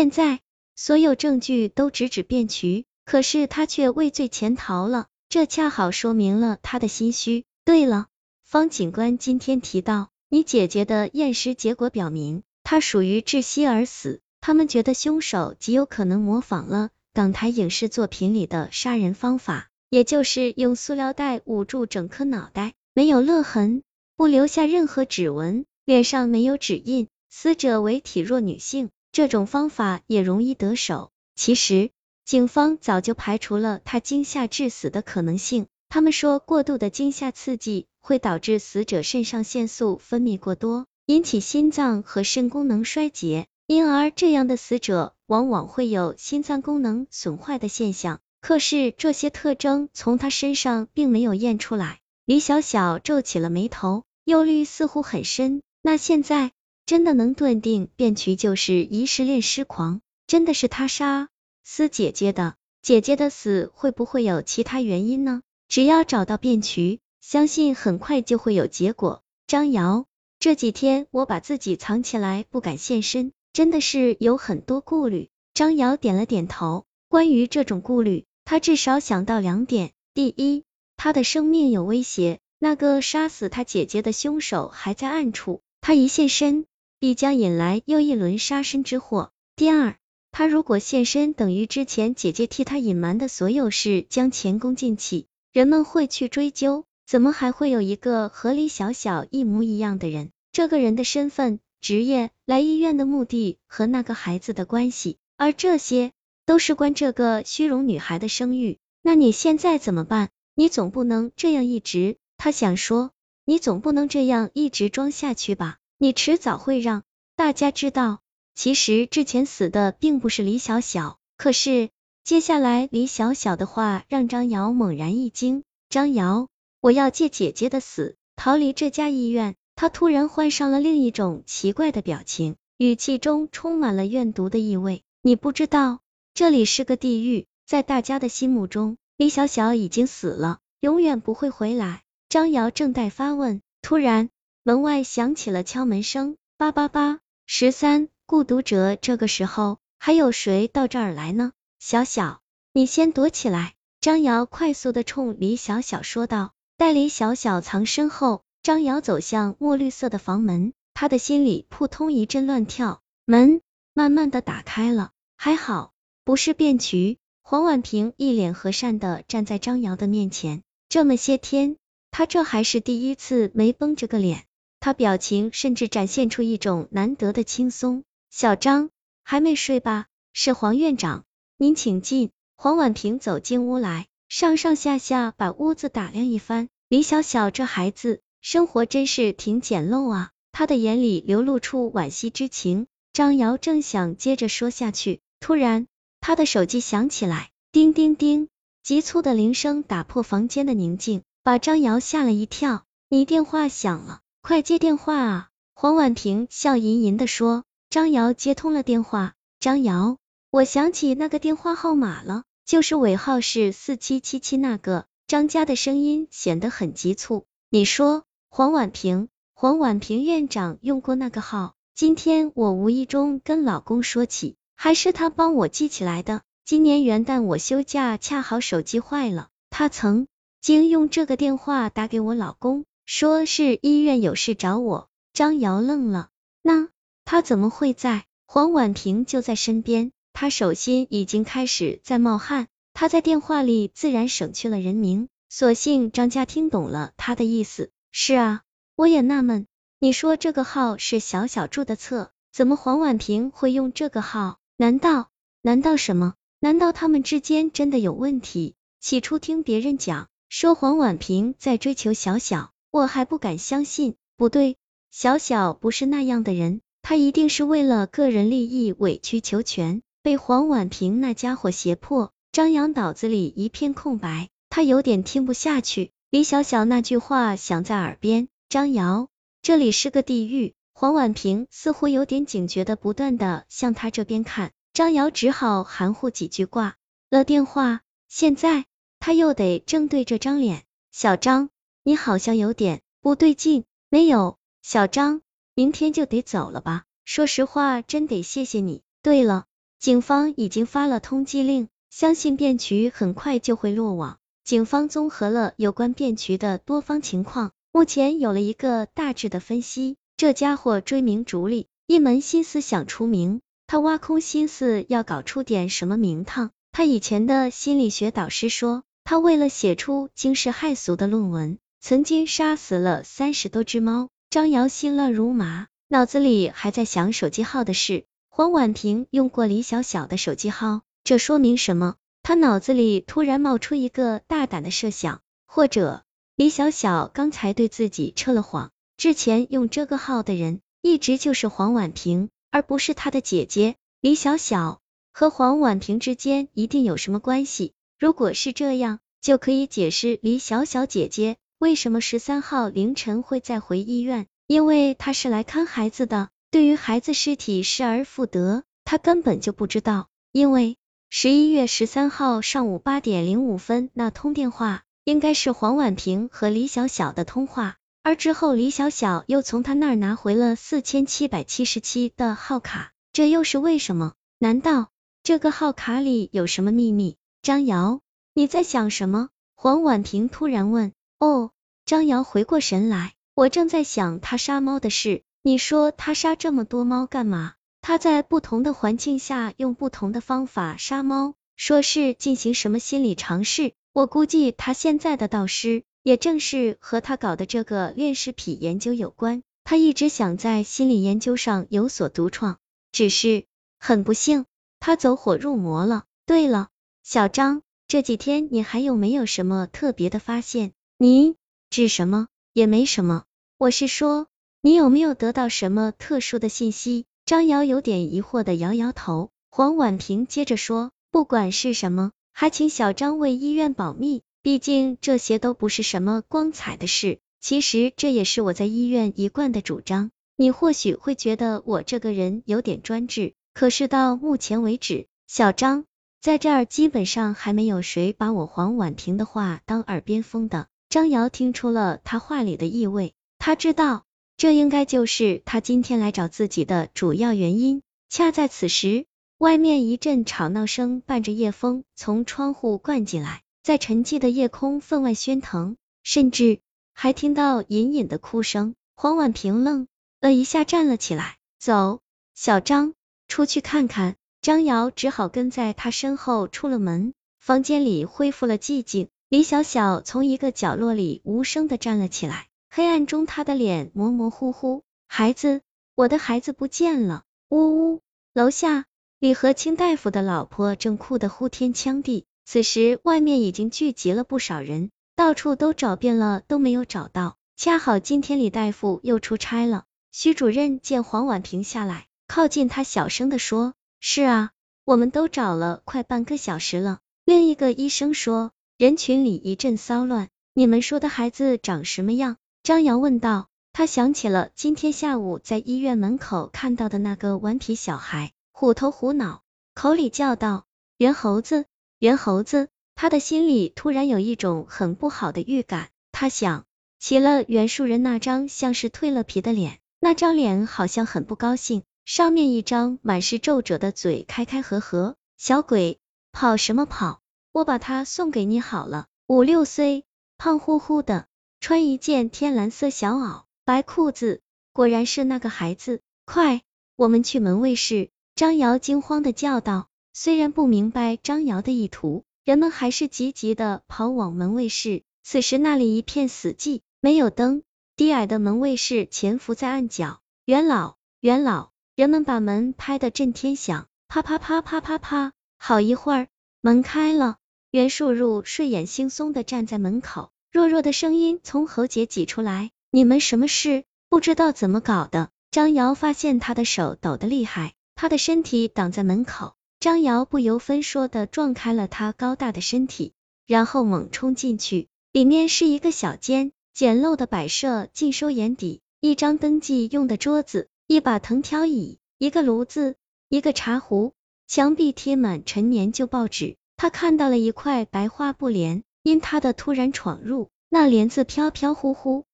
现在所有证据都直指卞渠，可是他却畏罪潜逃了，这恰好说明了他的心虚。对了，方警官今天提到，你姐姐的验尸结果表明，她属于窒息而死。他们觉得凶手极有可能模仿了港台影视作品里的杀人方法，也就是用塑料袋捂住整颗脑袋，没有勒痕，不留下任何指纹，脸上没有指印，死者为体弱女性。这种方法也容易得手。其实，警方早就排除了他惊吓致死的可能性。他们说，过度的惊吓刺激会导致死者肾上腺素分泌过多，引起心脏和肾功能衰竭，因而这样的死者往往会有心脏功能损坏的现象。可是，这些特征从他身上并没有验出来。李小小皱起了眉头，忧虑似乎很深。那现在？真的能断定卞渠就是遗失恋尸狂，真的是他杀死姐姐的？姐姐的死会不会有其他原因呢？只要找到卞渠，相信很快就会有结果。张瑶，这几天我把自己藏起来，不敢现身，真的是有很多顾虑。张瑶点了点头，关于这种顾虑，他至少想到两点：第一，他的生命有威胁，那个杀死他姐姐的凶手还在暗处，他一现身。必将引来又一轮杀身之祸。第二，他如果现身，等于之前姐姐替他隐瞒的所有事将前功尽弃，人们会去追究，怎么还会有一个和李小小一模一样的人？这个人的身份、职业、来医院的目的和那个孩子的关系，而这些都是关这个虚荣女孩的声誉。那你现在怎么办？你总不能这样一直……他想说，你总不能这样一直装下去吧？你迟早会让大家知道，其实之前死的并不是李小小。可是接下来李小小的话让张瑶猛然一惊。张瑶，我要借姐姐的死逃离这家医院。他突然换上了另一种奇怪的表情，语气中充满了怨毒的意味。你不知道，这里是个地狱，在大家的心目中，李小小已经死了，永远不会回来。张瑶正待发问，突然。门外响起了敲门声，八八八十三，顾读者，这个时候还有谁到这儿来呢？小小，你先躲起来。张瑶快速的冲李小小说道。待李小小藏身后，张瑶走向墨绿色的房门，他的心里扑通一阵乱跳。门慢慢的打开了，还好不是卞渠。黄婉平一脸和善的站在张瑶的面前，这么些天，他这还是第一次没绷着个脸。他表情甚至展现出一种难得的轻松。小张还没睡吧？是黄院长，您请进。黄婉平走进屋来，上上下下把屋子打量一番。李小小这孩子生活真是挺简陋啊。他的眼里流露出惋惜之情。张瑶正想接着说下去，突然他的手机响起来，叮叮叮，急促的铃声打破房间的宁静，把张瑶吓了一跳。你电话响了。快接电话啊！黄婉平笑吟吟的说。张瑶接通了电话。张瑶，我想起那个电话号码了，就是尾号是四七七七那个。张家的声音显得很急促。你说，黄婉平，黄婉平院长用过那个号。今天我无意中跟老公说起，还是他帮我记起来的。今年元旦我休假，恰好手机坏了，他曾经用这个电话打给我老公。说是医院有事找我，张瑶愣了。那他怎么会在？黄婉婷就在身边，他手心已经开始在冒汗。他在电话里自然省去了人名，所幸张家听懂了他的意思。是啊，我也纳闷，你说这个号是小小注的册，怎么黄婉婷会用这个号？难道难道什么？难道他们之间真的有问题？起初听别人讲说黄婉平在追求小小。我还不敢相信，不对，小小不是那样的人，他一定是为了个人利益委曲求全，被黄婉平那家伙胁迫。张扬脑子里一片空白，他有点听不下去。李小小那句话响在耳边，张瑶，这里是个地狱。黄婉平似乎有点警觉的，不断的向他这边看，张瑶只好含糊几句挂了电话。现在他又得正对着张脸，小张。你好像有点不对劲，没有，小张，明天就得走了吧？说实话，真得谢谢你。对了，警方已经发了通缉令，相信变渠很快就会落网。警方综合了有关变渠的多方情况，目前有了一个大致的分析。这家伙追名逐利，一门心思想出名。他挖空心思要搞出点什么名堂。他以前的心理学导师说，他为了写出惊世骇俗的论文，曾经杀死了三十多只猫。张瑶心乱如麻，脑子里还在想手机号的事。黄婉婷用过李小小的手机号，这说明什么？他脑子里突然冒出一个大胆的设想，或者李小小刚才对自己撤了谎，之前用这个号的人一直就是黄婉婷，而不是他的姐姐李小小。和黄婉婷之间一定有什么关系。如果是这样，就可以解释李小小姐姐为什么十三号凌晨会再回医院，因为他是来看孩子的。对于孩子尸体失而复得，他根本就不知道，因为。十一月十三号上午八点零五分，那通电话应该是黄婉平和李小小的通话，而之后李小小又从他那儿拿回了四千七百七十七的号卡，这又是为什么？难道这个号卡里有什么秘密？张瑶，你在想什么？黄婉平突然问。哦，张瑶回过神来，我正在想他杀猫的事。你说他杀这么多猫干嘛？他在不同的环境下用不同的方法杀猫，说是进行什么心理尝试。我估计他现在的导师也正是和他搞的这个恋尸癖研究有关。他一直想在心理研究上有所独创，只是很不幸，他走火入魔了。对了，小张，这几天你还有没有什么特别的发现？你指什么？也没什么。我是说，你有没有得到什么特殊的信息？张瑶有点疑惑的摇摇头，黄婉平接着说，不管是什么，还请小张为医院保密，毕竟这些都不是什么光彩的事。其实这也是我在医院一贯的主张。你或许会觉得我这个人有点专制，可是到目前为止，小张在这儿基本上还没有谁把我黄婉平的话当耳边风的。张瑶听出了他话里的意味，他知道。这应该就是他今天来找自己的主要原因。恰在此时，外面一阵吵闹声伴着夜风从窗户灌进来，在沉寂的夜空分外喧腾，甚至还听到隐隐的哭声。黄婉平愣了一下，站了起来，走，小张，出去看看。张瑶只好跟在他身后出了门。房间里恢复了寂静，李小小从一个角落里无声的站了起来。黑暗中，他的脸模模糊糊。孩子，我的孩子不见了！呜呜！楼下，李和清大夫的老婆正哭得呼天抢地。此时，外面已经聚集了不少人，到处都找遍了，都没有找到。恰好今天李大夫又出差了。徐主任见黄婉平下来，靠近他，小声的说：“是啊，我们都找了快半个小时了。”另一个医生说。人群里一阵骚乱。你们说的孩子长什么样？张扬问道，他想起了今天下午在医院门口看到的那个顽皮小孩，虎头虎脑，口里叫道：“猿猴子，猿猴子。”他的心里突然有一种很不好的预感，他想起了袁树人那张像是蜕了皮的脸，那张脸好像很不高兴，上面一张满是皱褶的嘴开开合合。小鬼，跑什么跑？我把它送给你好了，五六岁，胖乎乎的。穿一件天蓝色小袄，白裤子，果然是那个孩子。快，我们去门卫室！张瑶惊慌的叫道。虽然不明白张瑶的意图，人们还是急急的跑往门卫室。此时那里一片死寂，没有灯，低矮的门卫室潜伏在暗角。元老，元老！人们把门拍得震天响，啪啪啪啪啪啪。好一会儿，门开了，袁树入睡眼惺忪的站在门口。弱弱的声音从喉结挤出来：“你们什么事？不知道怎么搞的。”张瑶发现他的手抖得厉害，他的身体挡在门口，张瑶不由分说的撞开了他高大的身体，然后猛冲进去。里面是一个小间，简陋的摆设尽收眼底，一张登记用的桌子，一把藤条椅，一个炉子，一个茶壶，墙壁贴满陈年旧报纸。他看到了一块白花布帘。因他的突然闯入，那帘子飘飘忽忽，